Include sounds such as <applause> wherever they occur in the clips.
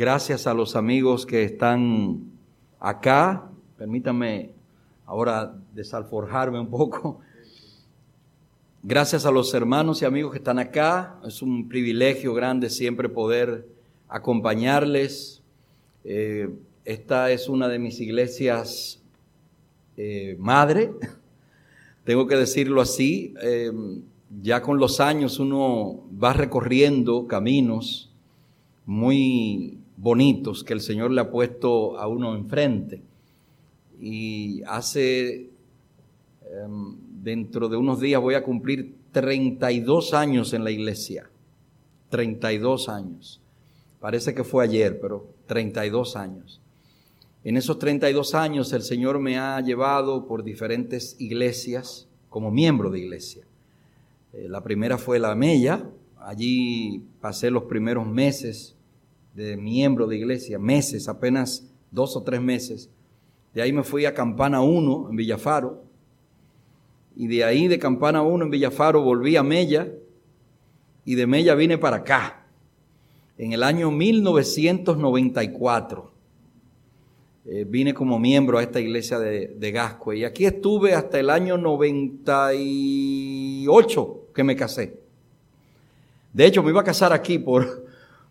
Gracias a los amigos que están acá. Permítanme ahora desalforjarme un poco. Gracias a los hermanos y amigos que están acá. Es un privilegio grande siempre poder acompañarles. Eh, esta es una de mis iglesias eh, madre, <laughs> tengo que decirlo así. Eh, ya con los años uno va recorriendo caminos muy bonitos que el Señor le ha puesto a uno enfrente. Y hace, em, dentro de unos días voy a cumplir 32 años en la iglesia. 32 años. Parece que fue ayer, pero 32 años. En esos 32 años el Señor me ha llevado por diferentes iglesias como miembro de iglesia. Eh, la primera fue la Mella, allí pasé los primeros meses de miembro de iglesia, meses, apenas dos o tres meses. De ahí me fui a Campana 1 en Villafaro. Y de ahí de Campana 1 en Villafaro volví a Mella. Y de Mella vine para acá. En el año 1994 eh, vine como miembro a esta iglesia de, de Gascue. Y aquí estuve hasta el año 98 que me casé. De hecho, me iba a casar aquí por,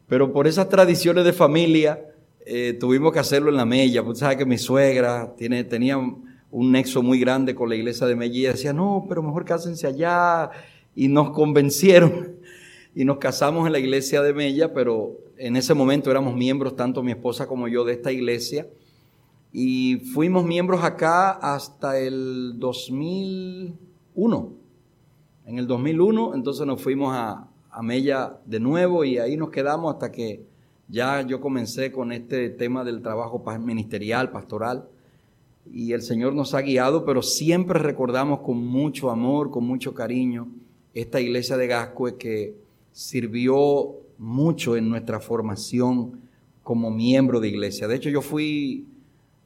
pero por esas tradiciones de familia, eh, tuvimos que hacerlo en la Mella. Pues sabes que mi suegra tiene, tenía un nexo muy grande con la iglesia de Mella y decía, no, pero mejor cásense allá. Y nos convencieron <laughs> y nos casamos en la iglesia de Mella, pero en ese momento éramos miembros, tanto mi esposa como yo, de esta iglesia. Y fuimos miembros acá hasta el 2001. En el 2001, entonces nos fuimos a, a Mella de nuevo y ahí nos quedamos hasta que ya yo comencé con este tema del trabajo ministerial, pastoral. Y el Señor nos ha guiado, pero siempre recordamos con mucho amor, con mucho cariño, esta iglesia de Gascue que sirvió mucho en nuestra formación como miembro de iglesia. De hecho, yo fui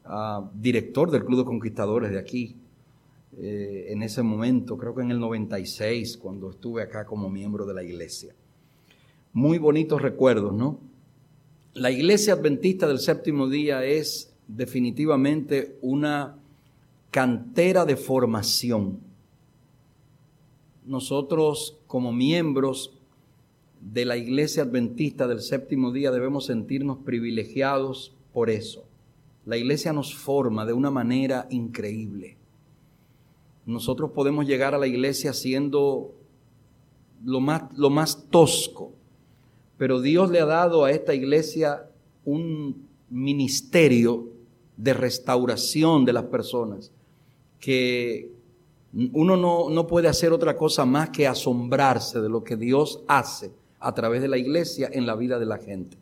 ah, director del Club de Conquistadores de aquí eh, en ese momento, creo que en el 96, cuando estuve acá como miembro de la iglesia. Muy bonitos recuerdos, ¿no? La iglesia adventista del séptimo día es definitivamente una cantera de formación. Nosotros como miembros de la iglesia adventista del séptimo día debemos sentirnos privilegiados por eso. La iglesia nos forma de una manera increíble. Nosotros podemos llegar a la iglesia siendo lo más, lo más tosco, pero Dios le ha dado a esta iglesia un ministerio de restauración de las personas que uno no, no, puede hacer otra cosa más que asombrarse de lo que Dios hace a través de la iglesia en la vida de la gente.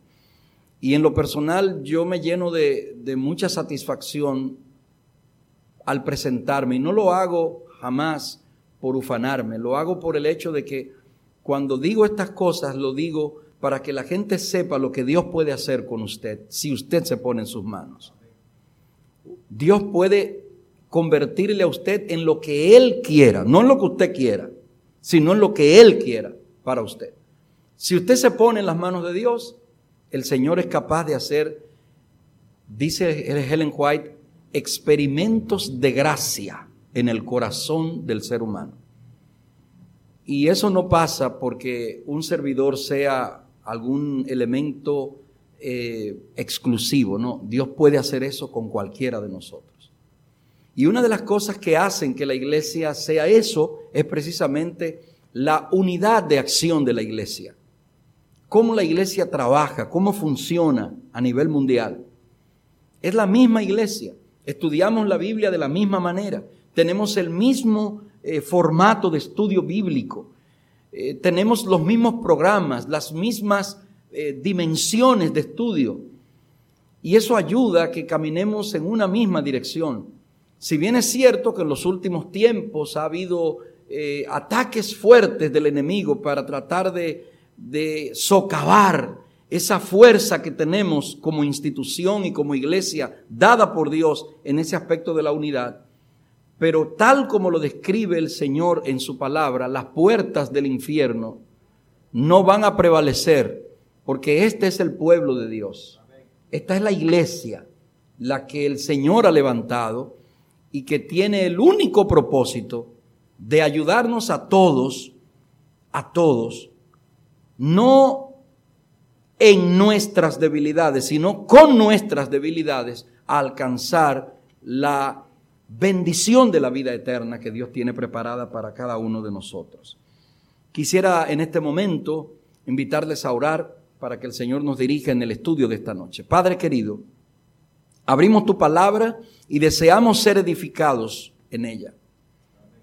Y en lo personal yo me lleno de, de mucha satisfacción al presentarme. Y no lo hago jamás por ufanarme, lo hago por el hecho de que cuando digo estas cosas, lo digo para que la gente sepa lo que Dios puede hacer con usted si usted se pone en sus manos. Dios puede convertirle a usted en lo que Él quiera, no en lo que usted quiera, sino en lo que Él quiera para usted. Si usted se pone en las manos de Dios, el Señor es capaz de hacer, dice Helen White, experimentos de gracia en el corazón del ser humano. Y eso no pasa porque un servidor sea algún elemento eh, exclusivo, no, Dios puede hacer eso con cualquiera de nosotros. Y una de las cosas que hacen que la iglesia sea eso es precisamente la unidad de acción de la iglesia. Cómo la iglesia trabaja, cómo funciona a nivel mundial. Es la misma iglesia. Estudiamos la Biblia de la misma manera. Tenemos el mismo eh, formato de estudio bíblico. Eh, tenemos los mismos programas, las mismas eh, dimensiones de estudio. Y eso ayuda a que caminemos en una misma dirección. Si bien es cierto que en los últimos tiempos ha habido ataques fuertes del enemigo para tratar de, de socavar esa fuerza que tenemos como institución y como iglesia dada por Dios en ese aspecto de la unidad. Pero tal como lo describe el Señor en su palabra, las puertas del infierno no van a prevalecer porque este es el pueblo de Dios. Esta es la iglesia, la que el Señor ha levantado y que tiene el único propósito de ayudarnos a todos, a todos, no en nuestras debilidades, sino con nuestras debilidades, a alcanzar la bendición de la vida eterna que Dios tiene preparada para cada uno de nosotros. Quisiera en este momento invitarles a orar para que el Señor nos dirija en el estudio de esta noche. Padre querido, abrimos tu palabra y deseamos ser edificados en ella.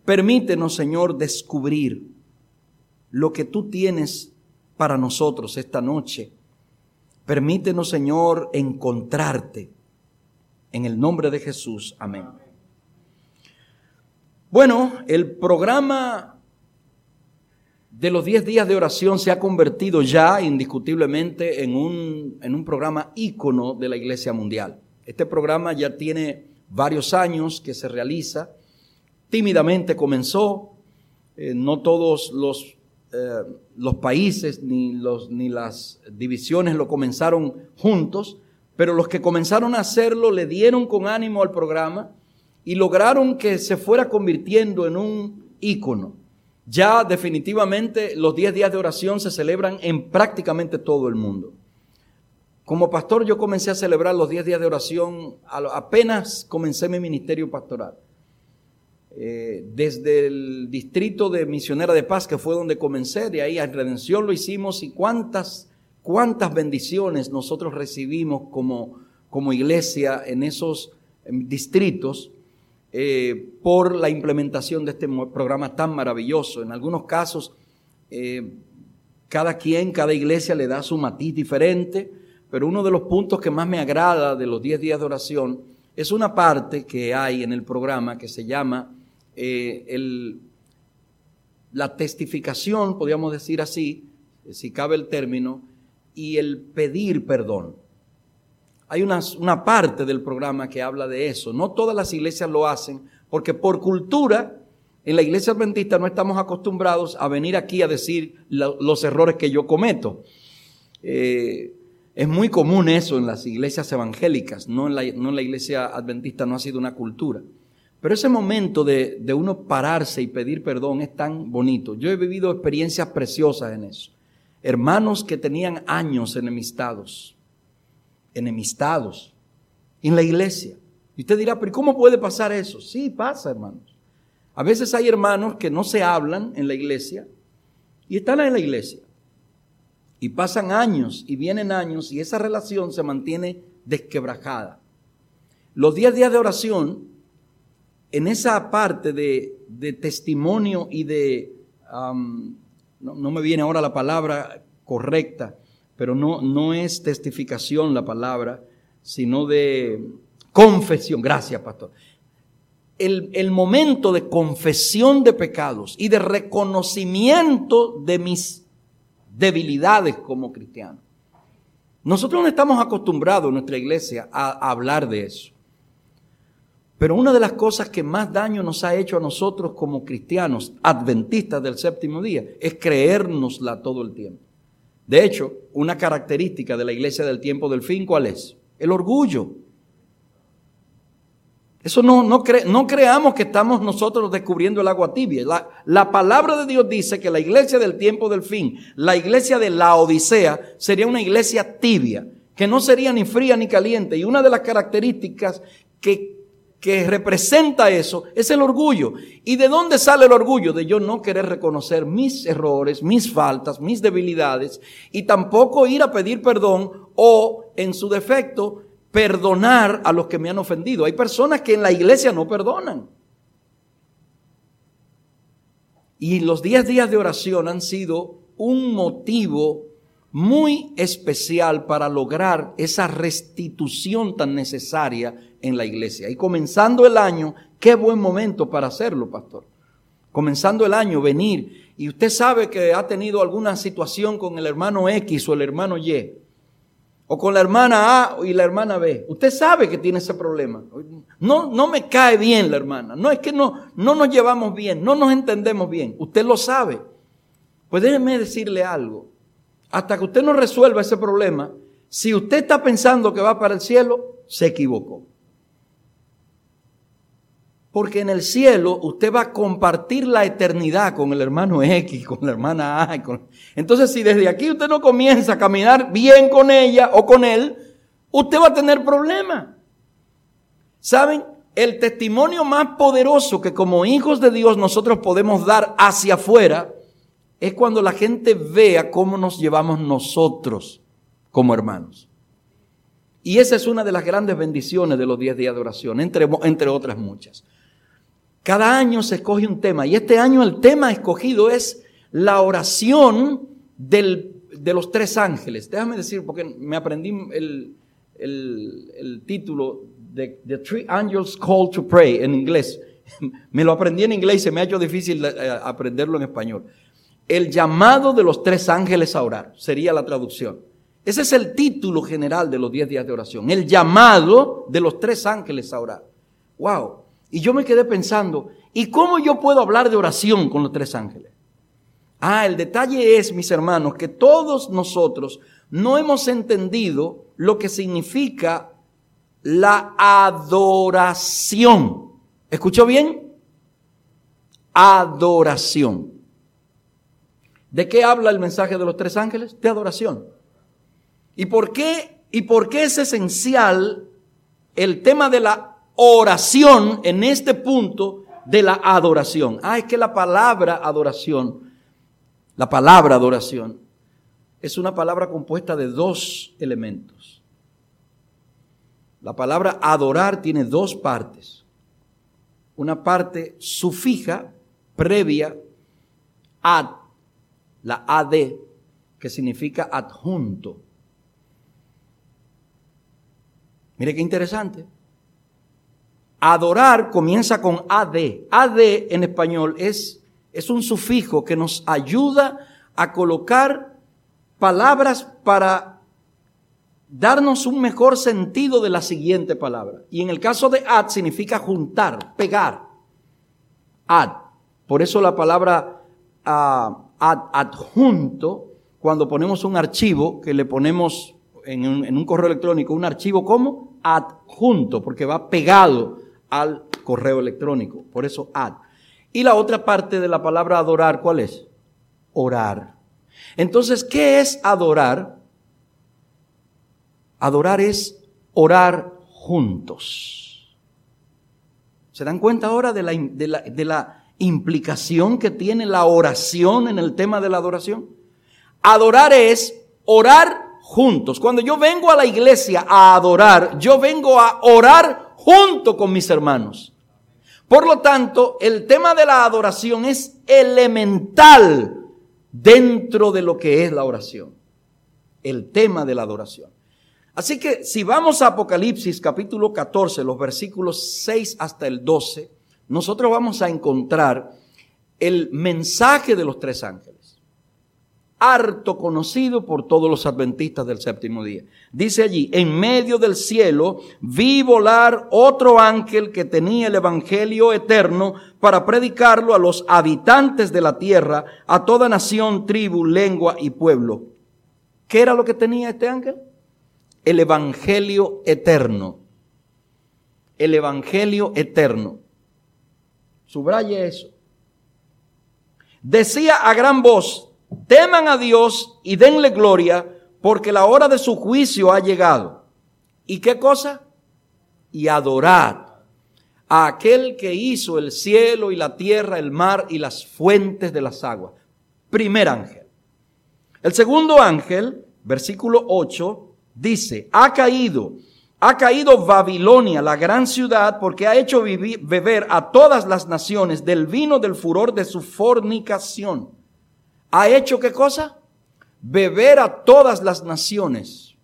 Permítenos, Señor, descubrir lo que tú tienes para nosotros esta noche. Permítenos, Señor, encontrarte. En el nombre de Jesús. Amén. Bueno, el programa de los 10 días de oración se ha convertido ya indiscutiblemente en un, en un programa ícono de la Iglesia Mundial. Este programa ya tiene varios años que se realiza, tímidamente comenzó, eh, no todos los, eh, los países ni, los, ni las divisiones lo comenzaron juntos, pero los que comenzaron a hacerlo le dieron con ánimo al programa y lograron que se fuera convirtiendo en un ícono. Ya definitivamente los 10 días de oración se celebran en prácticamente todo el mundo. Como pastor yo comencé a celebrar los 10 días de oración apenas comencé mi ministerio pastoral. Eh, desde el distrito de Misionera de Paz, que fue donde comencé, de ahí a Redención lo hicimos y cuántas, cuántas bendiciones nosotros recibimos como, como iglesia en esos distritos eh, por la implementación de este programa tan maravilloso. En algunos casos, eh, cada quien, cada iglesia le da su matiz diferente, pero uno de los puntos que más me agrada de los 10 días de oración es una parte que hay en el programa que se llama eh, la testificación, podríamos decir así, si cabe el término, y el pedir perdón. Hay una, una parte del programa que habla de eso. No todas las iglesias lo hacen porque por cultura en la iglesia adventista no estamos acostumbrados a venir aquí a decir los errores que yo cometo. Eh, es muy común eso en las iglesias evangélicas, no en, la, no en, la, iglesia adventista no ha sido una cultura. Pero ese momento de, de uno pararse y pedir perdón es tan bonito. Yo he vivido experiencias preciosas en eso. Hermanos que tenían años enemistados, enemistados en la iglesia. Y usted dirá, pero ¿cómo puede pasar eso? Sí, pasa, hermanos. A veces hay hermanos que no se hablan en la iglesia y están en la iglesia. Y pasan años y vienen años y esa relación se mantiene desquebrajada. Los 10 días de oración, en esa parte de, testimonio y de, no, me viene ahora la palabra correcta, pero no, no es testificación la palabra, sino de confesión. Gracias, pastor. El, el, momento de confesión de pecados y de reconocimiento de mis debilidades como cristiano. Nosotros no estamos acostumbrados en nuestra iglesia a, hablar de eso. Pero una de las cosas que más daño nos ha hecho a nosotros como cristianos, adventistas del séptimo día, es creérnosla todo el tiempo. De hecho, una característica de la iglesia del tiempo del fin, ¿cuál es? El orgullo. Eso no, no, no creamos que estamos nosotros descubriendo el agua tibia. La, la, palabra de Dios dice que la iglesia del tiempo del fin, la iglesia de la Odisea, sería una iglesia tibia, que no sería ni fría ni caliente. Y una de las características que que representa eso es el orgullo. ¿Y de dónde sale el orgullo? De yo no querer reconocer mis errores, mis faltas, mis debilidades y tampoco ir a pedir perdón o, en su defecto, perdonar a los que me han ofendido. Hay personas que en la iglesia no perdonan. Y los 10 días de oración han sido un motivo muy especial para lograr esa restitución tan necesaria en la iglesia. Y comenzando el año, qué buen momento para hacerlo, pastor. Comenzando el año, venir. Y usted sabe que ha tenido alguna situación con el hermano X o el hermano Y. O con la hermana A y la hermana B. Usted sabe que tiene ese problema. No, no me cae bien la hermana. No es que no, no nos llevamos bien, no nos entendemos bien. Usted lo sabe. Pues déjeme decirle algo. Hasta que usted no resuelva ese problema, Si usted está pensando que va para el cielo, se equivocó. Porque en el cielo usted va a compartir la eternidad con el hermano X, con la hermana A. Entonces, si desde aquí usted no comienza a caminar bien con ella o con él, usted va a tener problemas. ¿Saben? El testimonio más poderoso que como hijos de Dios nosotros podemos dar hacia afuera es cuando la gente vea cómo nos llevamos nosotros como hermanos. Y esa es una de las grandes bendiciones de los 10 días de oración, entre, entre otras muchas. Cada año se escoge un tema y este año el tema escogido es la oración de los tres ángeles. Déjame decir, porque me aprendí el, título de The Three Angels Call to Pray en inglés. <laughs> Me lo aprendí en inglés y se me ha hecho difícil eh, aprenderlo en español. El llamado de los tres ángeles a orar sería la traducción. Ese es el título general de los diez días de oración. El llamado de los tres ángeles a orar. Wow. Y yo me quedé pensando, ¿y cómo yo puedo hablar de oración con los tres ángeles? Ah, el detalle es, mis hermanos, que todos nosotros no hemos entendido lo que significa la adoración. ¿Escuchó bien? Adoración. ¿De qué habla el mensaje de los tres ángeles? De adoración. ¿Y por qué, y por qué es esencial el tema de la oración en este punto de la adoración. Ah, es que la palabra adoración, la palabra adoración, es una palabra compuesta de dos elementos. La palabra adorar tiene dos partes. Una parte sufija, previa, ad, la ad, que significa adjunto. Mire qué interesante. Adorar comienza con AD. AD en español es, es un sufijo que nos ayuda a colocar palabras para darnos un mejor sentido de la siguiente palabra. Y en el caso de ad significa juntar, pegar. Ad. Por eso la palabra uh, ad, adjunto, cuando ponemos un archivo, que le ponemos en un correo electrónico, un archivo como adjunto, porque va pegado al correo electrónico. Por eso ad. Y la otra parte de la palabra adorar, ¿cuál es? Orar. Entonces, ¿qué es adorar? Adorar es orar juntos. ¿Se dan cuenta ahora de la, de la, de la implicación que tiene la oración en el tema de la adoración? Adorar es orar juntos. Cuando yo vengo a la iglesia a adorar, yo vengo a orar junto con mis hermanos. Por lo tanto, el tema de la adoración es elemental dentro de lo que es la oración. El tema de la adoración. Así que si vamos a Apocalipsis capítulo 14, los versículos 6 hasta el 12, nosotros vamos a encontrar el mensaje de los tres ángeles harto conocido por todos los adventistas del séptimo día. Dice allí, en medio del cielo vi volar otro ángel que tenía el Evangelio eterno para predicarlo a los habitantes de la tierra, a toda nación, tribu, lengua y pueblo. ¿Qué era lo que tenía este ángel? El Evangelio eterno. El Evangelio eterno. Subraye eso. Decía a gran voz, Teman a Dios y denle gloria porque la hora de su juicio ha llegado. ¿Y qué cosa? Y adorad a aquel que hizo el cielo y la tierra, el mar y las fuentes de las aguas. Primer ángel. El segundo ángel, versículo 8, dice, ha caído, ha caído Babilonia, la gran ciudad, porque ha hecho beber a todas las naciones del vino del furor de su fornicación ha hecho qué cosa? Beber a todas las naciones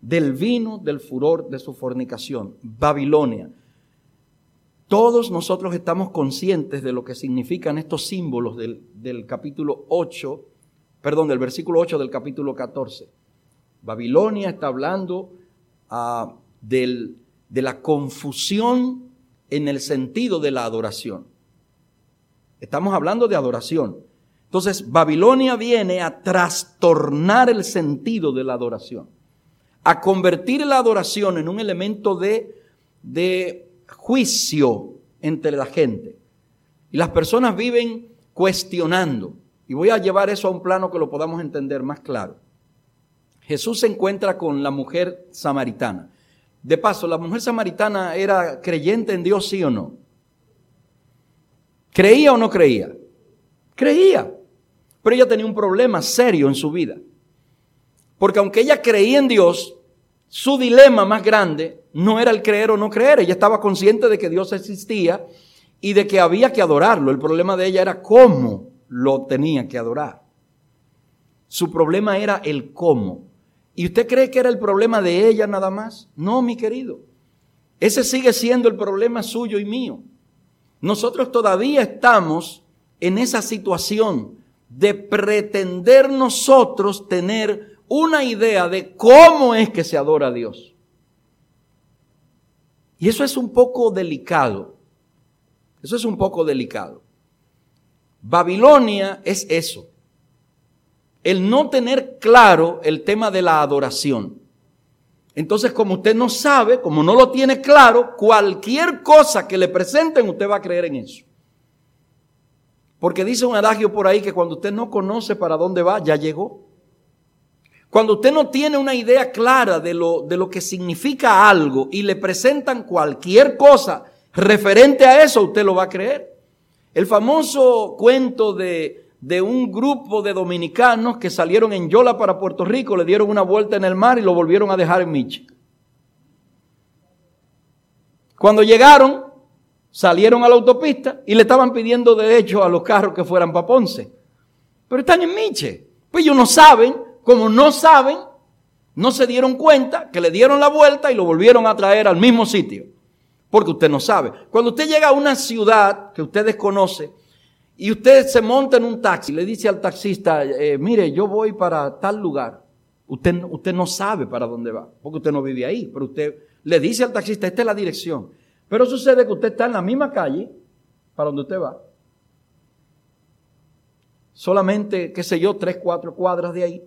del vino del furor de su fornicación, Babilonia. Todos nosotros estamos conscientes de lo que significan estos símbolos del, capítulo 8, perdón, del versículo 8 del capítulo 14. Babilonia está hablando ah, de la confusión en el sentido de la adoración. Estamos hablando de adoración. Entonces, Babilonia viene a trastornar el sentido de la adoración, a convertir la adoración en un elemento de, de juicio entre la gente. Y las personas viven cuestionando. Y voy a llevar eso a un plano que lo podamos entender más claro. Jesús se encuentra con la mujer samaritana. De paso, ¿la mujer samaritana era creyente en Dios, sí o no? ¿Creía o no creía? Creía. Pero ella tenía un problema serio en su vida. Porque aunque ella creía en Dios, su dilema más grande no era el creer o no creer. Ella estaba consciente de que Dios existía y de que había que adorarlo. El problema de ella era cómo lo tenía que adorar. Su problema era el cómo. ¿Y usted cree que era el problema de ella nada más? No, mi querido. Ese sigue siendo el problema suyo y mío. Nosotros todavía estamos en esa situación de pretender nosotros tener una idea de cómo es que se adora a Dios. Y eso es un poco delicado. Eso es un poco delicado. Babilonia es eso el no tener claro el tema de la adoración. Entonces, como usted no sabe, como no lo tiene claro, cualquier cosa que le presenten, usted va a creer en eso. Porque dice un adagio por ahí que cuando usted no conoce para dónde va, ya llegó. Cuando usted no tiene una idea clara de lo, de lo que significa algo y le presentan cualquier cosa referente a eso, usted lo va a creer. El famoso cuento de de un grupo de dominicanos que salieron en Yola para Puerto Rico, le dieron una vuelta en el mar y lo volvieron a dejar en Michi. Cuando llegaron, salieron a la autopista y le estaban pidiendo derecho a los carros que fueran para Ponce. Pero están en Miche. Pues ellos no saben, como no saben, no se dieron cuenta que le dieron la vuelta y lo volvieron a traer al mismo sitio. Porque usted no sabe. Cuando usted llega a una ciudad que usted desconoce, y usted se monta en un taxi, le dice al taxista, eh, mire, yo voy para tal lugar. Usted, usted no sabe para dónde va, porque usted no vive ahí, pero usted le dice al taxista, esta es la dirección. Pero sucede que usted está en la misma calle para donde usted va. Solamente, qué sé yo, tres, cuatro cuadras de ahí,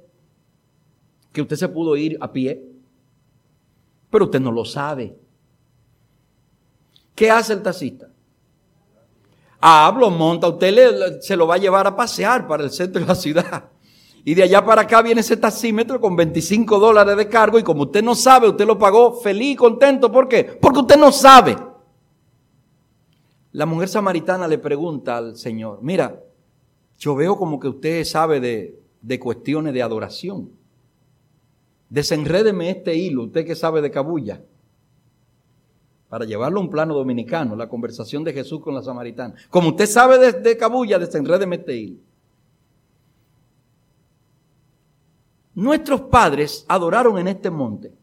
que usted se pudo ir a pie, pero usted no lo sabe. ¿Qué hace el taxista? hablo, monta, usted se lo va a llevar a pasear para el centro de la ciudad. Y de allá para acá viene ese taxímetro con 25 dólares de cargo y como usted no sabe, usted lo pagó feliz y contento. ¿Por qué? Porque usted no sabe. La mujer samaritana le pregunta al Señor, mira, yo veo como que usted sabe de, de cuestiones de adoración. Desenrédeme este hilo, usted que sabe de cabulla para llevarlo a un plano dominicano, la conversación de Jesús con la samaritana. Como usted sabe de Cabulla, desenrede Meteil. Nuestros padres adoraron en este monte,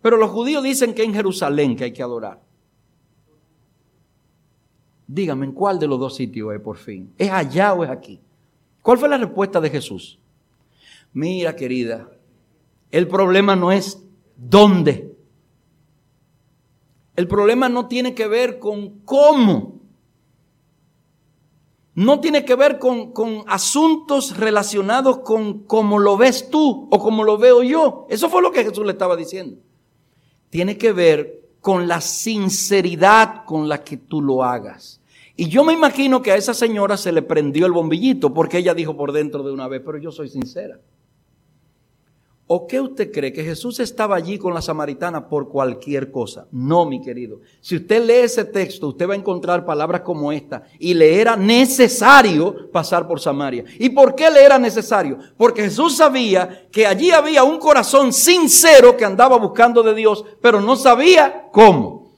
pero los judíos dicen que en Jerusalén que hay que adorar. Dígame, ¿en cuál de los dos sitios es por fin? ¿Es allá o es aquí? ¿Cuál fue la respuesta de Jesús? Mira, querida, el problema no es dónde. El problema no tiene que ver con cómo. No tiene que ver con, con, asuntos relacionados con cómo lo ves tú o cómo lo veo yo. Eso fue lo que Jesús le estaba diciendo. Tiene que ver con la sinceridad con la que tú lo hagas. Y yo me imagino que a esa señora se le prendió el bombillito porque ella dijo por dentro de una vez, pero yo soy sincera. ¿O qué usted cree? ¿Que Jesús estaba allí con la samaritana por cualquier cosa? No, mi querido. Si usted lee ese texto, usted va a encontrar palabras como esta. Y le era necesario pasar por Samaria. ¿Y por qué le era necesario? Porque Jesús sabía que allí había un corazón sincero que andaba buscando de Dios, pero no sabía cómo.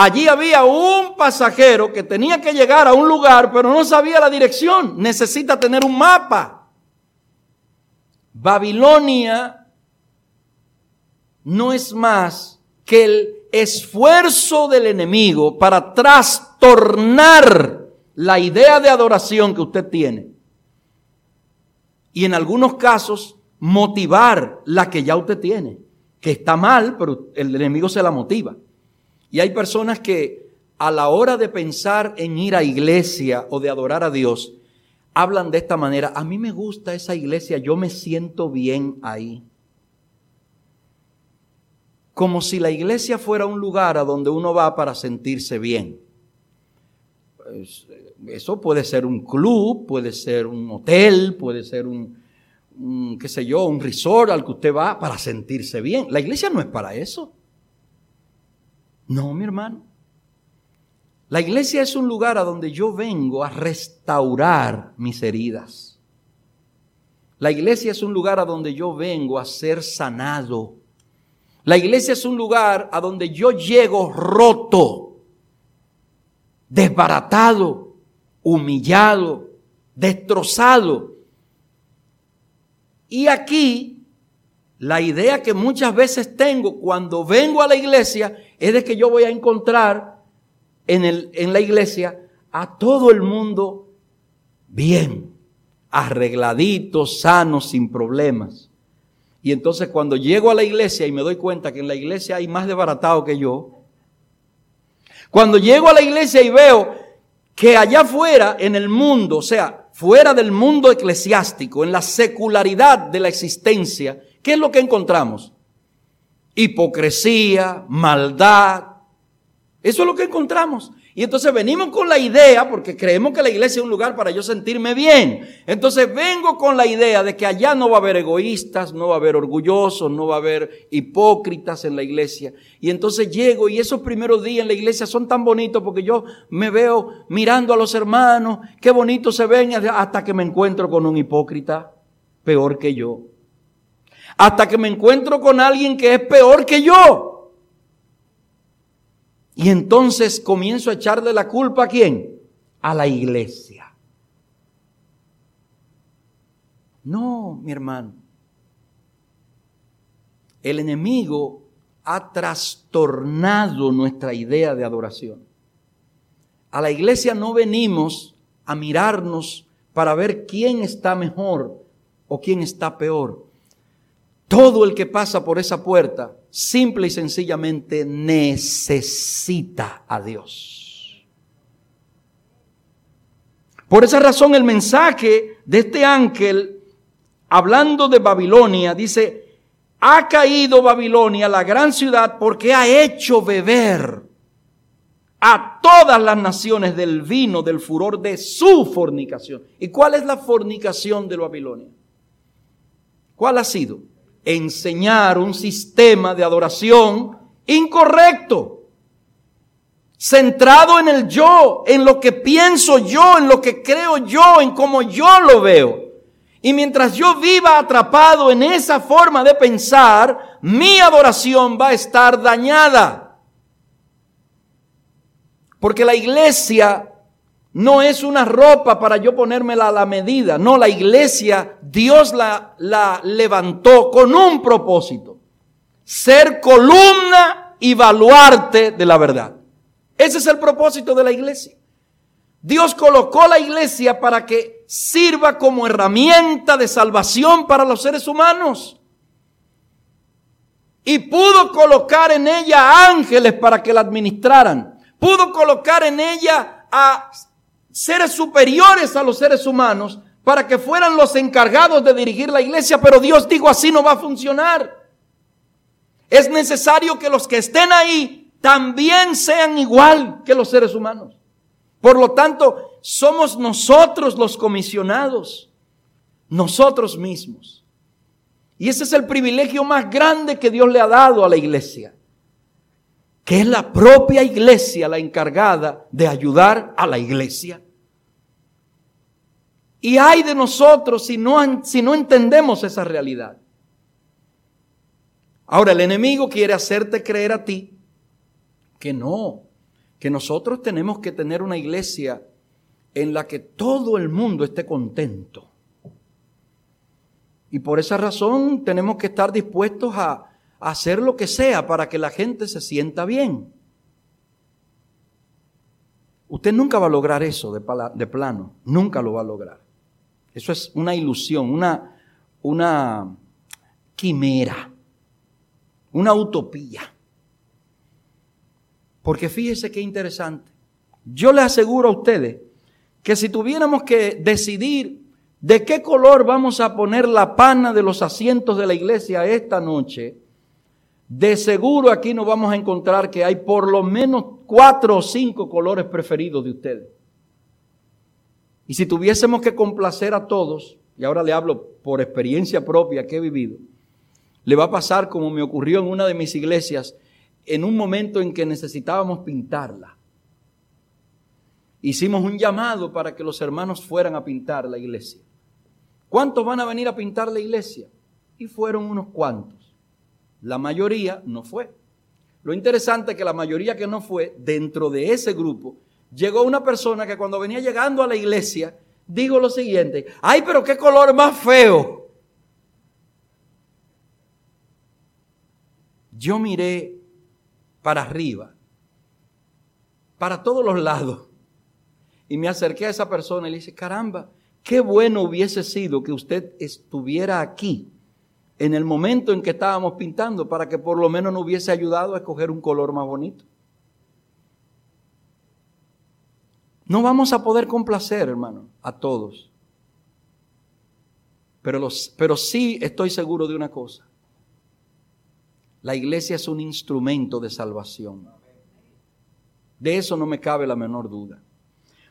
Allí había un pasajero que tenía que llegar a un lugar, pero no sabía la dirección. Necesita tener un mapa. Babilonia no es más que el esfuerzo del enemigo para trastornar la idea de adoración que usted tiene. Y en algunos casos motivar la que ya usted tiene, que está mal, pero el enemigo se la motiva. Y hay personas que a la hora de pensar en ir a iglesia o de adorar a Dios, hablan de esta manera, a mí me gusta esa iglesia, yo me siento bien ahí. como si la iglesia fuera un lugar a donde uno va para sentirse bien. Eso puede ser un club, puede ser un hotel, puede ser un, qué sé yo, un resort al que usted va para sentirse bien. La iglesia no es para eso. No, mi hermano. La iglesia es un lugar a donde yo vengo a restaurar mis heridas. La iglesia es un lugar a donde yo vengo a ser sanado. La iglesia es un lugar a donde yo llego roto, desbaratado, humillado, destrozado. Y aquí, la idea que muchas veces tengo cuando vengo a la iglesia es de que yo voy a encontrar en, el, en la iglesia a todo el mundo bien, arregladito, sano, sin problemas. Y entonces cuando llego a la iglesia y me doy cuenta que en la iglesia hay más desbaratado que yo, cuando llego a la iglesia y veo que allá afuera en el mundo, o sea, fuera del mundo eclesiástico, en la secularidad de la existencia, ¿qué es lo que encontramos? Hipocresía, maldad. Eso es lo que encontramos. Y entonces venimos con la idea, porque creemos que la iglesia es un lugar para yo sentirme bien. Entonces vengo con la idea de que allá no va a haber egoístas, no va a haber orgullosos, no va a haber hipócritas en la iglesia. Y entonces llego y esos primeros días en la iglesia son tan bonitos porque yo me veo mirando a los hermanos, qué bonitos se ven hasta que me encuentro con un hipócrita peor que yo. Hasta que me encuentro con alguien que es peor que yo. Y entonces comienzo a echarle la culpa a quién? A la iglesia. No, mi hermano. El enemigo ha trastornado nuestra idea de adoración. A la iglesia no venimos a mirarnos para ver quién está mejor o quién está peor. Todo el que pasa por esa puerta simple y sencillamente necesita a Dios. Por esa razón el mensaje de este ángel, hablando de Babilonia, dice, ha caído Babilonia, la gran ciudad, porque ha hecho beber a todas las naciones del vino del furor de su fornicación. ¿Y cuál es la fornicación de Babilonia? ¿Cuál ha sido? Enseñar un sistema de adoración incorrecto, centrado en el yo, en lo que pienso yo, en lo que creo yo, en cómo yo lo veo. Y mientras yo viva atrapado en esa forma de pensar, mi adoración va a estar dañada. Porque la iglesia no es una ropa para yo ponérmela a la medida. No, la iglesia, Dios la, la levantó con un propósito. Ser columna y baluarte de la verdad. Ese es el propósito de la iglesia. Dios colocó la iglesia para que sirva como herramienta de salvación para los seres humanos. Y pudo colocar en ella ángeles para que la administraran. Pudo colocar en ella a seres superiores a los seres humanos para que fueran los encargados de dirigir la iglesia, pero Dios dijo así no va a funcionar. Es necesario que los que estén ahí también sean igual que los seres humanos. Por lo tanto, somos nosotros los comisionados, nosotros mismos. Y ese es el privilegio más grande que Dios le ha dado a la iglesia, que es la propia iglesia la encargada de ayudar a la iglesia. Y hay de nosotros si no, si no entendemos esa realidad. Ahora, el enemigo quiere hacerte creer a ti que no, que nosotros tenemos que tener una iglesia en la que todo el mundo esté contento. Y por esa razón tenemos que estar dispuestos a, hacer lo que sea para que la gente se sienta bien. Usted nunca va a lograr eso de, plano, nunca lo va a lograr. Eso es una ilusión, una, una quimera, una utopía. Porque fíjese qué interesante. Yo le aseguro a ustedes que si tuviéramos que decidir de qué color vamos a poner la pana de los asientos de la iglesia esta noche, de seguro aquí nos vamos a encontrar que hay por lo menos cuatro o cinco colores preferidos de ustedes. Y si tuviésemos que complacer a todos, y ahora le hablo por experiencia propia que he vivido, le va a pasar como me ocurrió en una de mis iglesias en un momento en que necesitábamos pintarla. Hicimos un llamado para que los hermanos fueran a pintar la iglesia. ¿Cuántos van a venir a pintar la iglesia? Y fueron unos cuantos. La mayoría no fue. Lo interesante es que la mayoría que no fue, dentro de ese grupo, llegó una persona que cuando venía llegando a la iglesia, digo lo siguiente, ay, pero qué color más feo. Yo miré para arriba, para todos los lados, y me acerqué a esa persona y le dije, caramba, qué bueno hubiese sido que usted estuviera aquí en el momento en que estábamos pintando para que por lo menos nos hubiese ayudado a escoger un color más bonito. No vamos a poder complacer, hermano, a todos. Pero, los, pero sí estoy seguro de una cosa. La iglesia es un instrumento de salvación. De eso no me cabe la menor duda.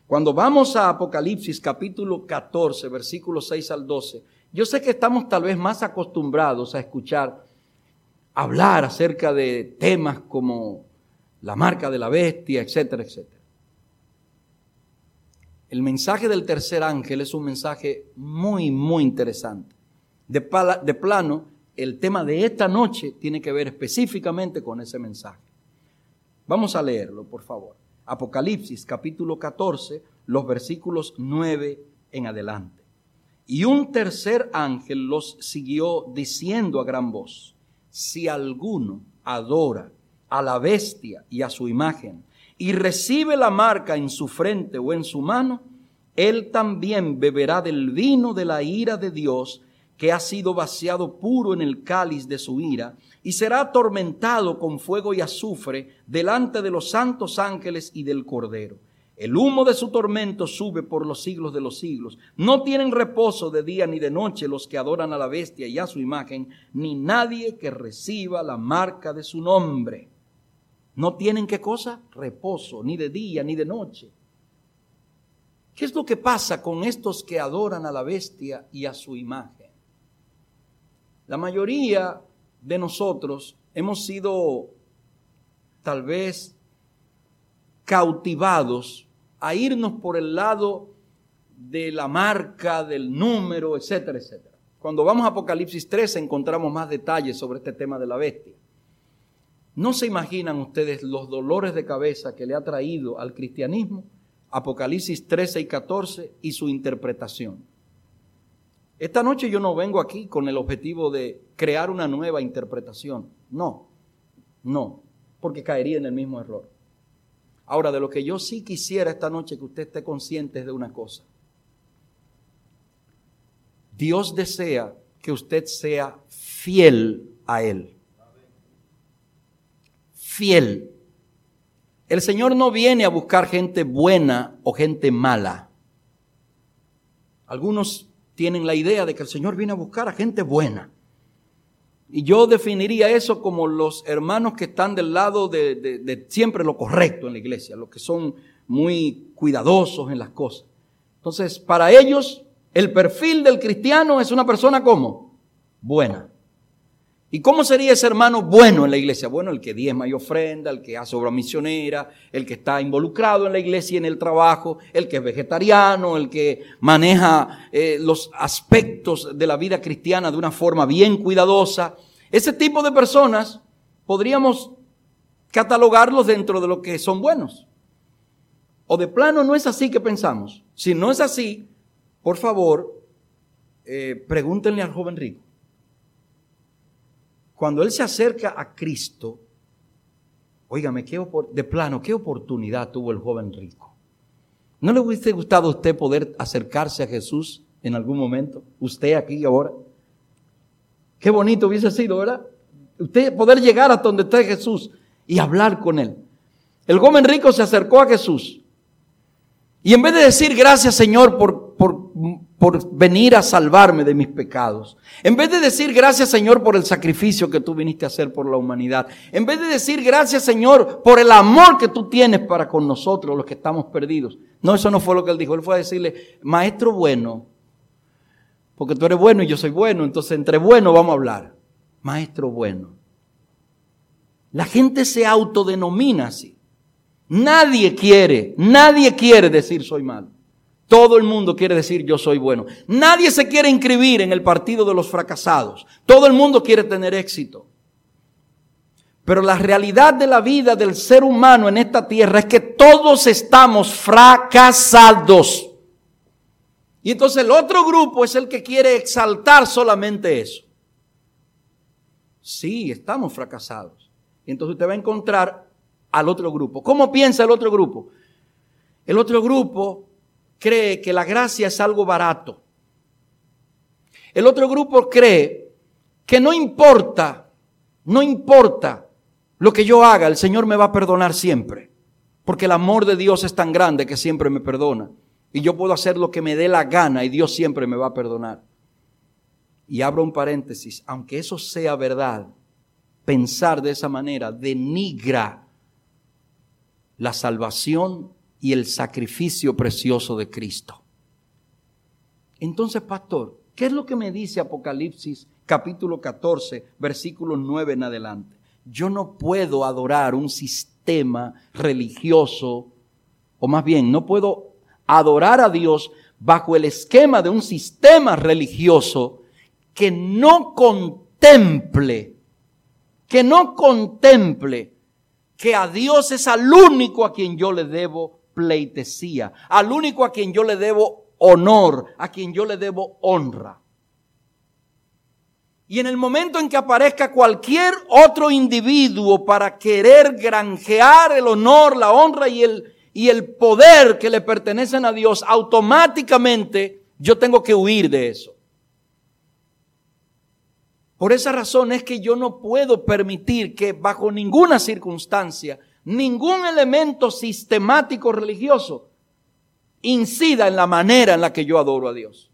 Cuando vamos a Apocalipsis capítulo 14, versículos 6 al 12, yo sé que estamos tal vez más acostumbrados a escuchar hablar acerca de temas como la marca de la bestia, etcétera, etcétera. El mensaje del tercer ángel es un mensaje muy, muy interesante. De, de, plano, el tema de esta noche tiene que ver específicamente con ese mensaje. Vamos a leerlo, por favor. Apocalipsis capítulo 14, los versículos 9 en adelante. Y un tercer ángel los siguió diciendo a gran voz, si alguno adora a la bestia y a su imagen y recibe la marca en su frente o en su mano, él también beberá del vino de la ira de Dios que ha sido vaciado puro en el cáliz de su ira, y será atormentado con fuego y azufre delante de los santos ángeles y del Cordero. El humo de su tormento sube por los siglos de los siglos. No tienen reposo de día ni de noche los que adoran a la bestia y a su imagen, ni nadie que reciba la marca de su nombre. No tienen qué cosa? Reposo, ni de día ni de noche. ¿Qué es lo que pasa con estos que adoran a la bestia y a su imagen? La mayoría de nosotros hemos sido tal vez cautivados a irnos por el lado de la marca, del número, etcétera, etcétera. Cuando vamos a Apocalipsis 13 encontramos más detalles sobre este tema de la bestia. No se imaginan ustedes los dolores de cabeza que le ha traído al cristianismo Apocalipsis 13 y 14 y su interpretación. Esta noche yo no vengo aquí con el objetivo de crear una nueva interpretación. No, no, porque caería en el mismo error. Ahora, de lo que yo sí quisiera esta noche que usted esté consciente es de una cosa. Dios desea que usted sea fiel a Él. Fiel. El Señor no viene a buscar gente buena o gente mala. Algunos tienen la idea de que el Señor viene a buscar a gente buena. Y yo definiría eso como los hermanos que están del lado de, siempre lo correcto en la iglesia, los que son muy cuidadosos en las cosas. Entonces, para ellos, el perfil del cristiano es una persona como buena. ¿Y cómo sería ese hermano bueno en la iglesia? Bueno, el que diezma y ofrenda, el que hace obra misionera, el que está involucrado en la iglesia y en el trabajo, el que es vegetariano, el que maneja eh, los aspectos de la vida cristiana de una forma bien cuidadosa. Ese tipo de personas podríamos catalogarlos dentro de lo que son buenos. O de plano no es así que pensamos. Si no es así, por favor, eh, pregúntenle al joven rico cuando él se acerca a Cristo, óigame, qué de plano, qué oportunidad tuvo el joven rico. ¿No le hubiese gustado a usted poder acercarse a Jesús en algún momento? Usted aquí ahora. Qué bonito hubiese sido, ¿verdad? Usted poder llegar a donde está Jesús y hablar con él. El joven rico se acercó a Jesús. Y en vez de decir gracias Señor por, por por venir a salvarme de mis pecados. En vez de decir gracias Señor por el sacrificio que tú viniste a hacer por la humanidad. En vez de decir gracias Señor por el amor que tú tienes para con nosotros los que estamos perdidos. No, eso no fue lo que él dijo. Él fue a decirle, maestro bueno, porque tú eres bueno y yo soy bueno, entonces entre bueno vamos a hablar. Maestro bueno. La gente se autodenomina así. Nadie quiere, nadie quiere decir soy malo. Todo el mundo quiere decir yo soy bueno. Nadie se quiere inscribir en el partido de los fracasados. Todo el mundo quiere tener éxito. Pero la realidad de la vida del ser humano en esta tierra es que todos estamos fracasados. Y entonces el otro grupo es el que quiere exaltar solamente eso. Sí, estamos fracasados. Y entonces usted va a encontrar al otro grupo. ¿Cómo piensa el otro grupo? El otro grupo cree que la gracia es algo barato. El otro grupo cree que no importa, no importa lo que yo haga, el Señor me va a perdonar siempre. Porque el amor de Dios es tan grande que siempre me perdona. Y yo puedo hacer lo que me dé la gana y Dios siempre me va a perdonar. Y abro un paréntesis, aunque eso sea verdad, pensar de esa manera denigra la salvación y el sacrificio precioso de Cristo. Entonces, pastor, ¿qué es lo que me dice Apocalipsis capítulo 14, versículo 9 en adelante? Yo no puedo adorar un sistema religioso, o más bien, no puedo adorar a Dios bajo el esquema de un sistema religioso que no contemple, que no contemple que a Dios es al único a quien yo le debo pleitesía, al único a quien yo le debo honor, a quien yo le debo honra. Y en el momento en que aparezca cualquier otro individuo para querer granjear el honor, la honra y el, y el poder que le pertenecen a Dios, automáticamente yo tengo que huir de eso. Por esa razón es que yo no puedo permitir que bajo ninguna circunstancia ningún elemento sistemático religioso incida en la manera en la que yo adoro a Dios.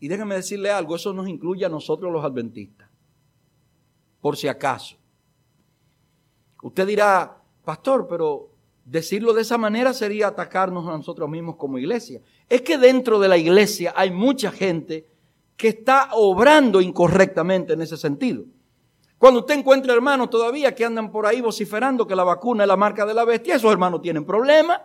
Y déjenme decirle algo, eso nos incluye a nosotros los adventistas, por si acaso. Usted dirá, pastor, pero decirlo de esa manera sería atacarnos a nosotros mismos como iglesia. Es que dentro de la iglesia hay mucha gente que está obrando incorrectamente en ese sentido. Cuando usted encuentra hermanos todavía que andan por ahí vociferando que la vacuna es la marca de la bestia, esos hermanos tienen problemas.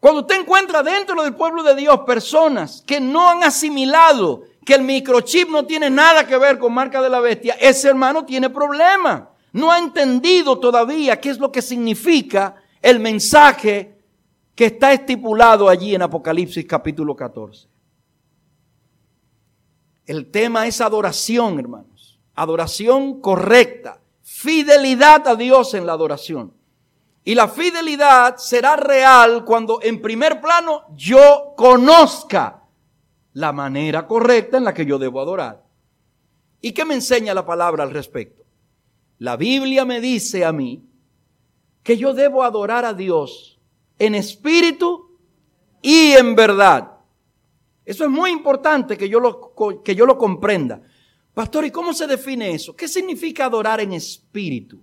Cuando usted encuentra dentro del pueblo de Dios personas que no han asimilado que el microchip no tiene nada que ver con marca de la bestia, ese hermano tiene problemas. No ha entendido todavía qué es lo que significa el mensaje que está estipulado allí en Apocalipsis capítulo 14. El tema es adoración, hermano adoración correcta, fidelidad a Dios en la adoración. Y la fidelidad será real cuando en primer plano yo conozca la manera correcta en la que yo debo adorar. ¿Y qué me enseña la palabra al respecto? La Biblia me dice a mí que yo debo adorar a Dios en espíritu y en verdad. Eso es muy importante que yo lo, que yo lo comprenda. Pastor, ¿y cómo se define eso? ¿Qué significa adorar en espíritu?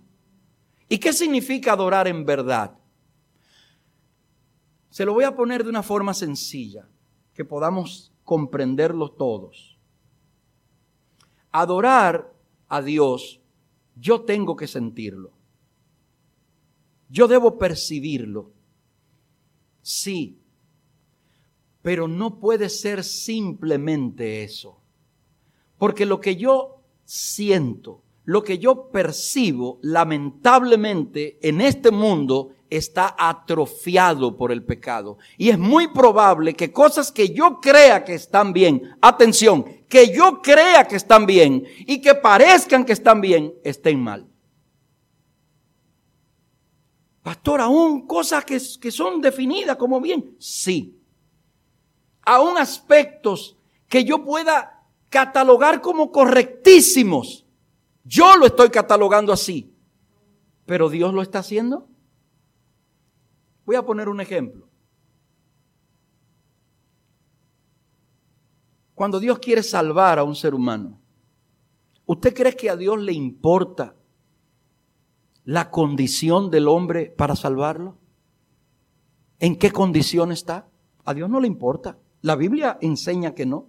¿Y qué significa adorar en verdad? Se lo voy a poner de una forma sencilla, que podamos comprenderlo todos. Adorar a Dios, yo tengo que sentirlo. Yo debo percibirlo. Sí, pero no puede ser simplemente eso. Porque lo que yo siento, lo que yo percibo, lamentablemente en este mundo está atrofiado por el pecado. Y es muy probable que cosas que yo crea que están bien, atención, que yo crea que están bien y que parezcan que están bien, estén mal. Pastor, aún cosas que, que son definidas como bien, sí. Aún aspectos que yo pueda catalogar como correctísimos. Yo lo estoy catalogando así. Pero Dios lo está haciendo. Voy a poner un ejemplo. Cuando Dios quiere salvar a un ser humano, ¿usted cree que a Dios le importa la condición del hombre para salvarlo? ¿En qué condición está? A Dios no le importa. La Biblia enseña que no.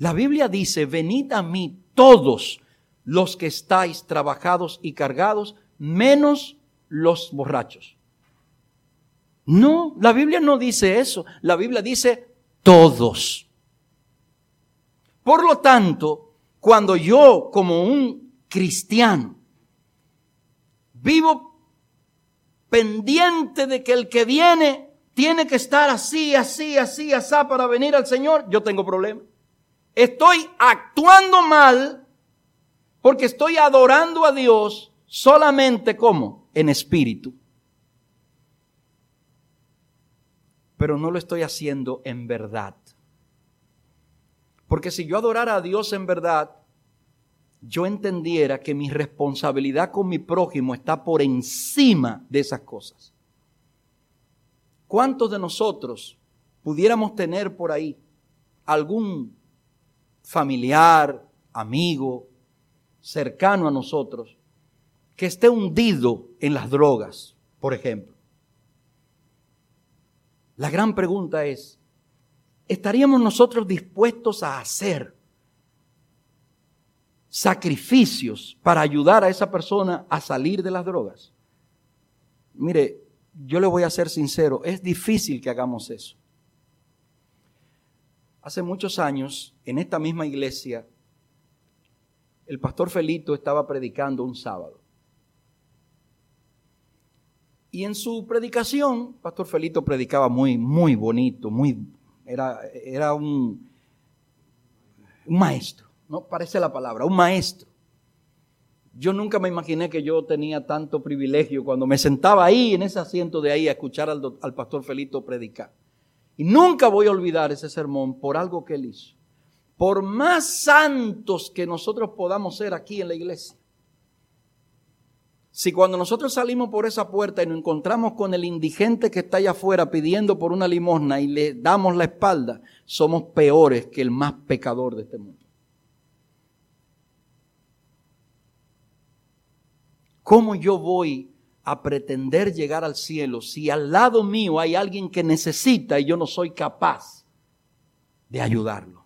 La Biblia dice, venid a mí todos los que estáis trabajados y cargados, menos los borrachos. No, la Biblia no dice eso. La Biblia dice todos. Por lo tanto, cuando yo como un cristiano vivo pendiente de que el que viene tiene que estar así, así, así, así para venir al Señor, yo tengo problemas. Estoy actuando mal porque estoy adorando a Dios solamente como en espíritu. Pero no lo estoy haciendo en verdad. Porque si yo adorara a Dios en verdad, yo entendiera que mi responsabilidad con mi prójimo está por encima de esas cosas. ¿Cuántos de nosotros pudiéramos tener por ahí algún familiar, amigo, cercano a nosotros, que esté hundido en las drogas, por ejemplo? La gran pregunta es, ¿estaríamos nosotros dispuestos a hacer sacrificios para ayudar a esa persona a salir de las drogas? Mire, yo le voy a ser sincero, es difícil que hagamos eso. Hace muchos años, en esta misma iglesia, el pastor Felito estaba predicando un sábado. Y en su predicación, Pastor Felito predicaba muy, muy bonito, muy, era, era un, maestro. ¿no? Parece la palabra, un maestro. Yo nunca me imaginé que yo tenía tanto privilegio cuando me sentaba ahí, en ese asiento de ahí, a escuchar al, al pastor Felito predicar. Y nunca voy a olvidar ese sermón por algo que él hizo. Por más santos que nosotros podamos ser aquí en la iglesia, si cuando nosotros salimos por esa puerta y nos encontramos con el indigente que está allá afuera pidiendo por una limosna y le damos la espalda, somos peores que el más pecador de este mundo. ¿Cómo yo voy a pretender llegar al cielo si al lado mío hay alguien que necesita y yo no soy capaz de ayudarlo?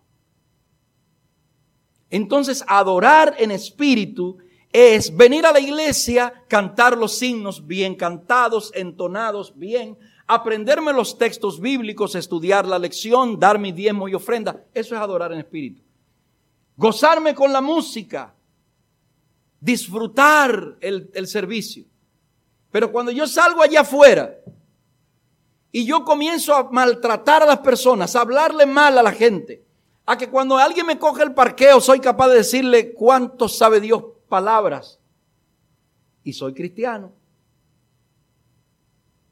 Entonces, adorar en espíritu es venir a la iglesia, cantar los signos bien cantados, entonados bien, aprenderme los textos bíblicos, estudiar la lección, dar mi diezmo y ofrenda. Eso es adorar en espíritu. Gozarme con la música, disfrutar el, servicio. Pero cuando yo salgo allá afuera y yo comienzo a maltratar a las personas, a hablarle mal a la gente, a que cuando alguien me coge el parqueo soy capaz de decirle cuánto sabe Dios palabras y soy cristiano.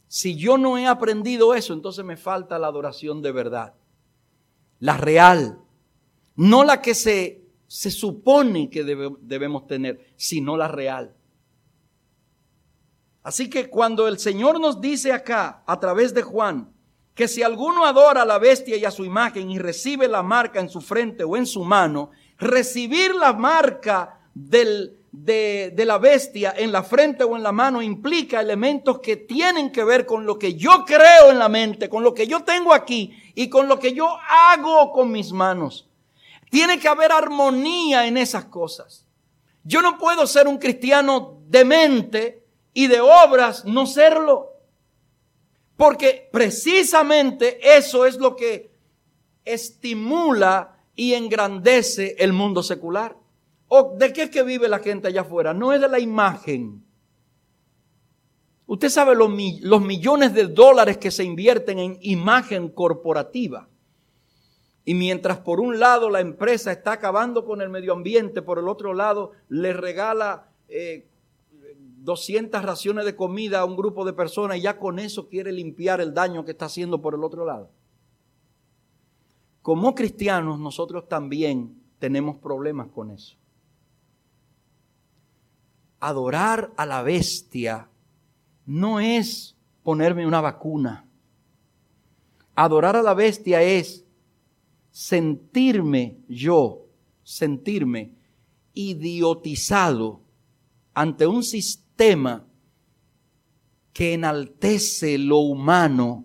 Si yo no he aprendido eso, entonces me falta la adoración de verdad, la real, no la que se se supone que debemos tener, sino la real. Así que cuando el Señor nos dice acá, a través de Juan, que si alguno adora a la bestia y a su imagen y recibe la marca en su frente o en su mano, recibir la marca del, de, de, la bestia en la frente o en la mano implica elementos que tienen que ver con lo que yo creo en la mente, con lo que yo tengo aquí y con lo que yo hago con mis manos. Tiene que haber armonía en esas cosas. Yo no puedo ser un cristiano de mente y de obras no serlo. Porque precisamente eso es lo que estimula y engrandece el mundo secular. ¿O de qué es que vive la gente allá afuera? No es de la imagen. Usted sabe los, los millones de dólares que se invierten en imagen corporativa. Y mientras por un lado la empresa está acabando con el medio ambiente, por el otro lado le regala 200 eh, raciones de comida a un grupo de personas y ya con eso quiere limpiar el daño que está haciendo por el otro lado. Como cristianos nosotros también tenemos problemas con eso. Adorar a la bestia no es ponerme una vacuna. Adorar a la bestia es sentirme yo, sentirme idiotizado ante un sistema que enaltece lo humano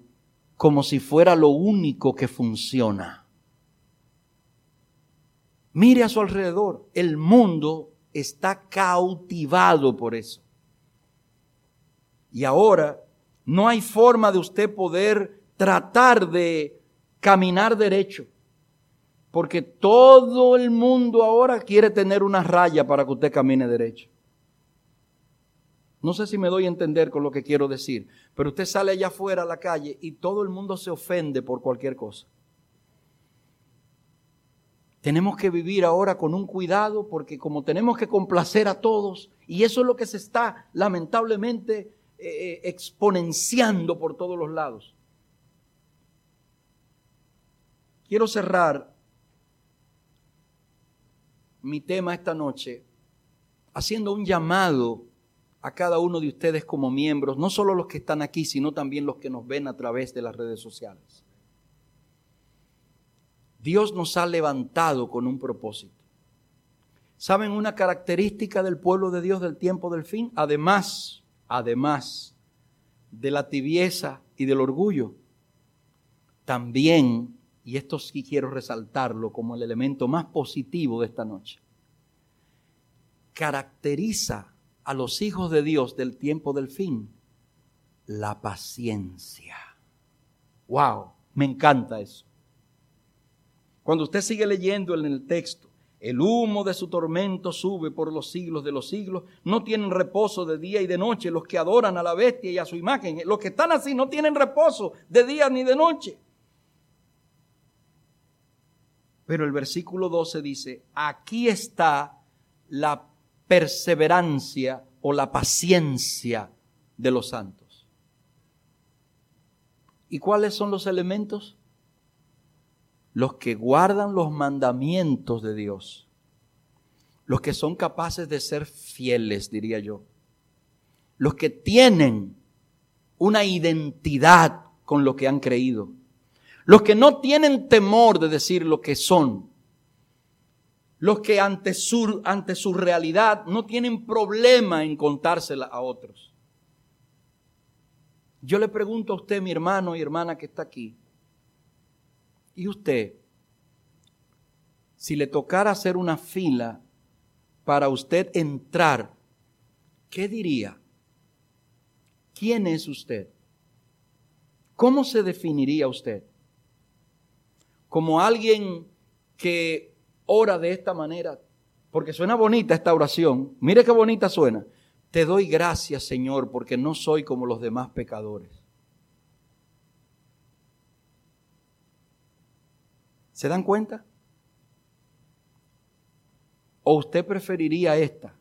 como si fuera lo único que funciona. Mire a su alrededor, el mundo está cautivado por eso. Y ahora no hay forma de usted poder tratar de caminar derecho, porque todo el mundo ahora quiere tener una raya para que usted camine derecho. No sé si me doy a entender con lo que quiero decir, pero usted sale allá afuera a la calle y todo el mundo se ofende por cualquier cosa. Tenemos que vivir ahora con un cuidado porque como tenemos que complacer a todos, y eso es lo que se está lamentablemente eh, eh, exponenciando por todos los lados. Quiero cerrar mi tema esta noche haciendo un llamado a cada uno de ustedes como miembros, no solo los que están aquí, sino también los que nos ven a través de las redes sociales. Dios nos ha levantado con un propósito. ¿Saben una característica del pueblo de Dios del tiempo del fin? Además, además de la tibieza y del orgullo, también, y esto sí quiero resaltarlo como el elemento más positivo de esta noche, caracteriza a los hijos de Dios del tiempo del fin la paciencia. ¡Wow! Me encanta eso. Cuando usted sigue leyendo en el texto, el humo de su tormento sube por los siglos de los siglos. No tienen reposo de día y de noche los que adoran a la bestia y a su imagen. Los que están así no tienen reposo de día ni de noche. Pero el versículo 12 dice, aquí está la perseverancia o la paciencia de los santos. ¿Y cuáles son los elementos? Los que guardan los mandamientos de Dios. Los que son capaces de ser fieles, diría yo. Los que tienen una identidad con lo que han creído. Los que no tienen temor de decir lo que son los que ante su, ante su realidad no tienen problema en contársela a otros. Yo le pregunto a usted, mi hermano y hermana que está aquí, ¿y usted, si le tocara hacer una fila para usted entrar, qué diría? ¿Quién es usted? ¿Cómo se definiría usted? ¿Como alguien que ora de esta manera, porque suena bonita esta oración. Mire qué bonita suena. Te doy gracias, Señor, porque no soy como los demás pecadores. ¿Se dan cuenta? ¿O usted preferiría esta?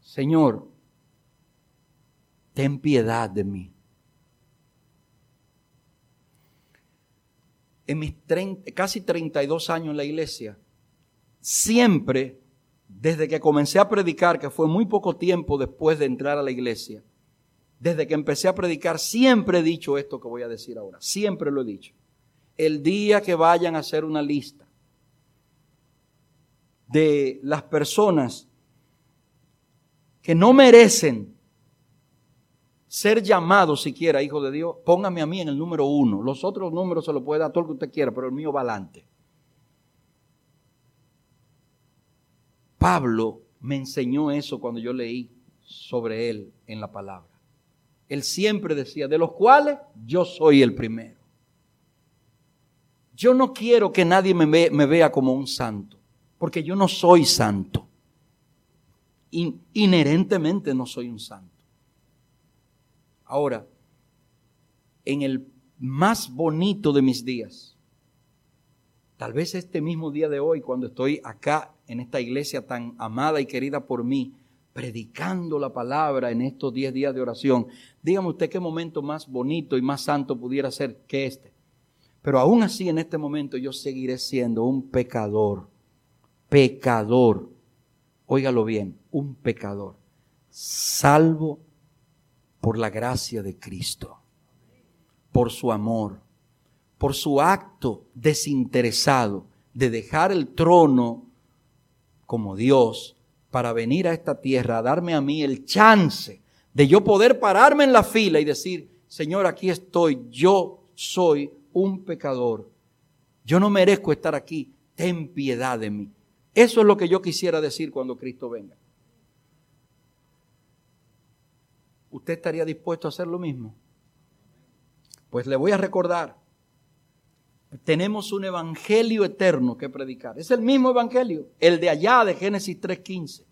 Señor, ten piedad de mí. En mis casi 32 años en la iglesia, siempre, desde que comencé a predicar, que fue muy poco tiempo después de entrar a la iglesia, desde que empecé a predicar, siempre he dicho esto que voy a decir ahora, siempre lo he dicho. El día que vayan a hacer una lista de las personas que no merecen ser llamados siquiera hijo de Dios, póngame a mí en el número uno. Los otros números se lo puede dar todo lo que usted quiera, pero el mío va adelante. Pablo me enseñó eso cuando yo leí sobre él en la palabra. Él siempre decía, de los cuales yo soy el primero. Yo no quiero que nadie me, vea como un santo, porque yo no soy santo. inherentemente no soy un santo. Ahora, en el más bonito de mis días, tal vez este mismo día de hoy, cuando estoy acá en esta iglesia tan amada y querida por mí, predicando la palabra en estos 10 días de oración. Dígame usted qué momento más bonito y más santo pudiera ser que este. Pero aún así en este momento yo seguiré siendo un pecador, pecador, óigalo bien, un pecador, salvo por la gracia de Cristo, por su amor, por su acto desinteresado de dejar el trono como Dios para venir a esta tierra a darme a mí el chance de yo poder pararme en la fila y decir, Señor, aquí estoy, yo soy un pecador, yo no merezco estar aquí, ten piedad de mí. Eso es lo que yo quisiera decir cuando Cristo venga. ¿Usted estaría dispuesto a hacer lo mismo? Pues le voy a recordar, tenemos un evangelio eterno que predicar. Es el mismo evangelio, el de allá de Génesis 3.15.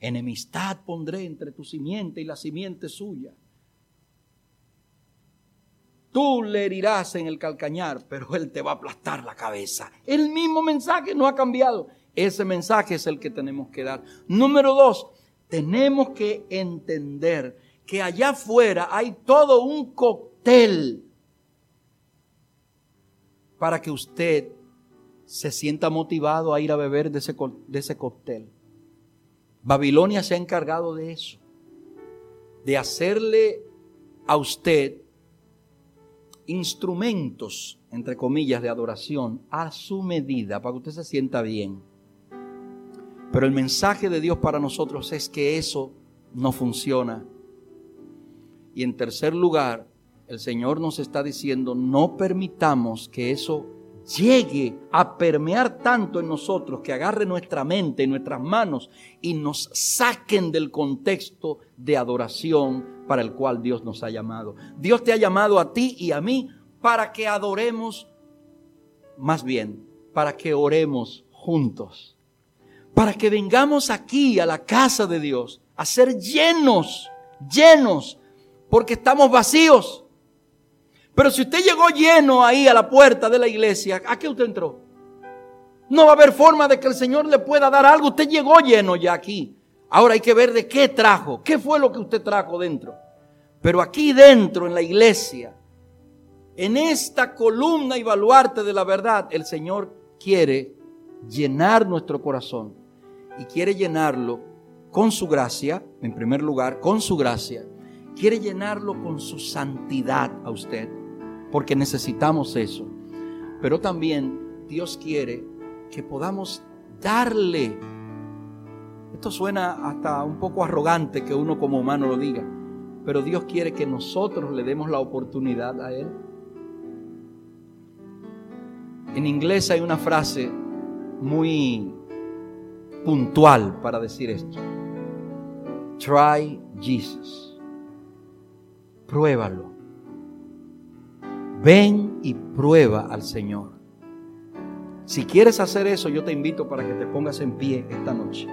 Enemistad pondré entre tu simiente y la simiente suya. Tú le herirás en el calcañar, pero él te va a aplastar la cabeza. El mismo mensaje no ha cambiado. Ese mensaje es el que tenemos que dar. Número dos, tenemos que entender que allá afuera hay todo un cóctel para que usted se sienta motivado a ir a beber de ese, de ese cóctel. Babilonia se ha encargado de eso, de hacerle a usted instrumentos, entre comillas, de adoración a su medida, para que usted se sienta bien. Pero el mensaje de Dios para nosotros es que eso no funciona. Y en tercer lugar, el Señor nos está diciendo, no permitamos que eso llegue a permear tanto en nosotros, que agarre nuestra mente y nuestras manos y nos saquen del contexto de adoración para el cual Dios nos ha llamado. Dios te ha llamado a ti y a mí para que adoremos, más bien, para que oremos juntos, para que vengamos aquí a la casa de Dios a ser llenos, llenos, porque estamos vacíos pero si usted llegó lleno ahí a la puerta de la iglesia, ¿a qué usted entró? No va a haber forma de que el Señor le pueda dar algo. Usted llegó lleno ya aquí. Ahora hay que ver de qué trajo. ¿Qué fue lo que usted trajo dentro? Pero aquí dentro, en la iglesia, en esta columna y baluarte de la verdad, el Señor quiere llenar nuestro corazón. Y quiere llenarlo con su gracia, en primer lugar, con su gracia. Quiere llenarlo con su santidad a usted porque necesitamos eso. Pero también Dios quiere que podamos darle. Esto suena hasta un poco arrogante que uno como humano lo diga, pero Dios quiere que nosotros le demos la oportunidad a Él. En inglés hay una frase muy puntual para decir esto. Try Jesus. Pruébalo. Ven y prueba al Señor. Si quieres hacer eso, yo te invito para que te pongas en pie esta noche.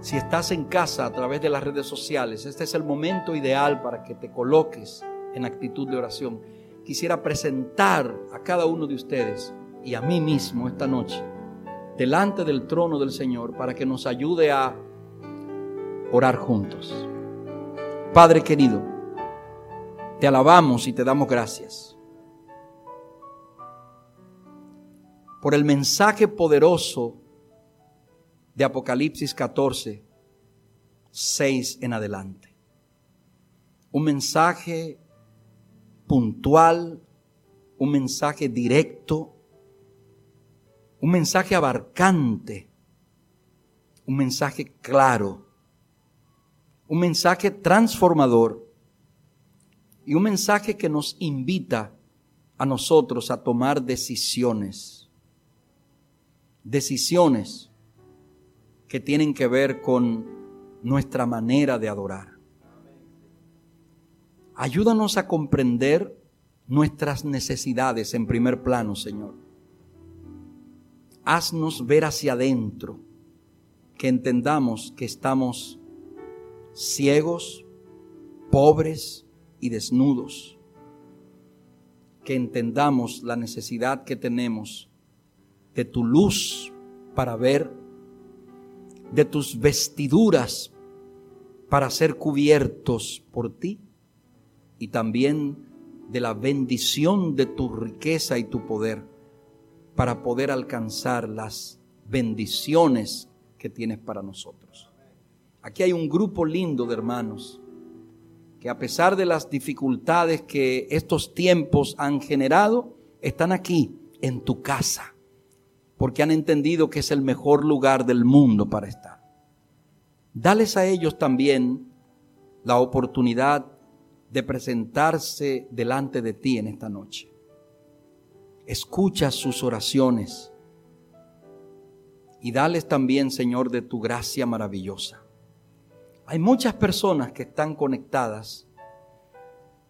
Si estás en casa a través de las redes sociales, este es el momento ideal para que te coloques en actitud de oración. Quisiera presentar a cada uno de ustedes y a mí mismo esta noche delante del trono del Señor para que nos ayude a orar juntos. Padre querido, te alabamos y te damos gracias por el mensaje poderoso de Apocalipsis 14, 6 en adelante. Un mensaje puntual, un mensaje directo, un mensaje abarcante, un mensaje claro, un mensaje transformador y un mensaje que nos invita a nosotros a tomar decisiones. Decisiones que tienen que ver con nuestra manera de adorar. Ayúdanos a comprender nuestras necesidades en primer plano, Señor. Haznos ver hacia adentro, que entendamos que estamos ciegos, pobres, y desnudos. Que entendamos la necesidad que tenemos de tu luz para ver, de tus vestiduras para ser cubiertos por ti y también de la bendición de tu riqueza y tu poder para poder alcanzar las bendiciones que tienes para nosotros. Aquí hay un grupo lindo de hermanos que a pesar de las dificultades que estos tiempos han generado, están aquí en tu casa, porque han entendido que es el mejor lugar del mundo para estar. Dales a ellos también la oportunidad de presentarse delante de ti en esta noche. Escucha sus oraciones y dales también, Señor, de tu gracia maravillosa. Hay muchas personas que están conectadas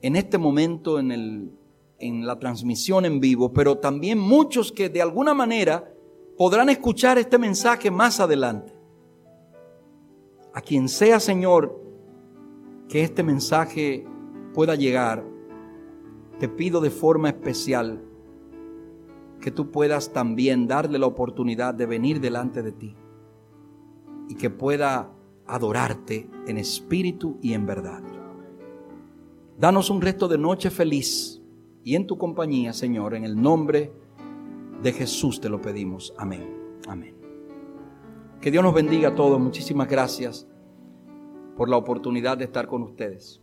en este momento en, el, en la transmisión en vivo, pero también muchos que de alguna manera podrán escuchar este mensaje más adelante. A quien sea, Señor, que este mensaje pueda llegar, te pido de forma especial que tú puedas también darle la oportunidad de venir delante de ti y que pueda adorarte en espíritu y en verdad. Danos un resto de noche feliz y en tu compañía, Señor, en el nombre de Jesús te lo pedimos. Amén. Amén. Que Dios nos bendiga a todos. Muchísimas gracias por la oportunidad de estar con ustedes.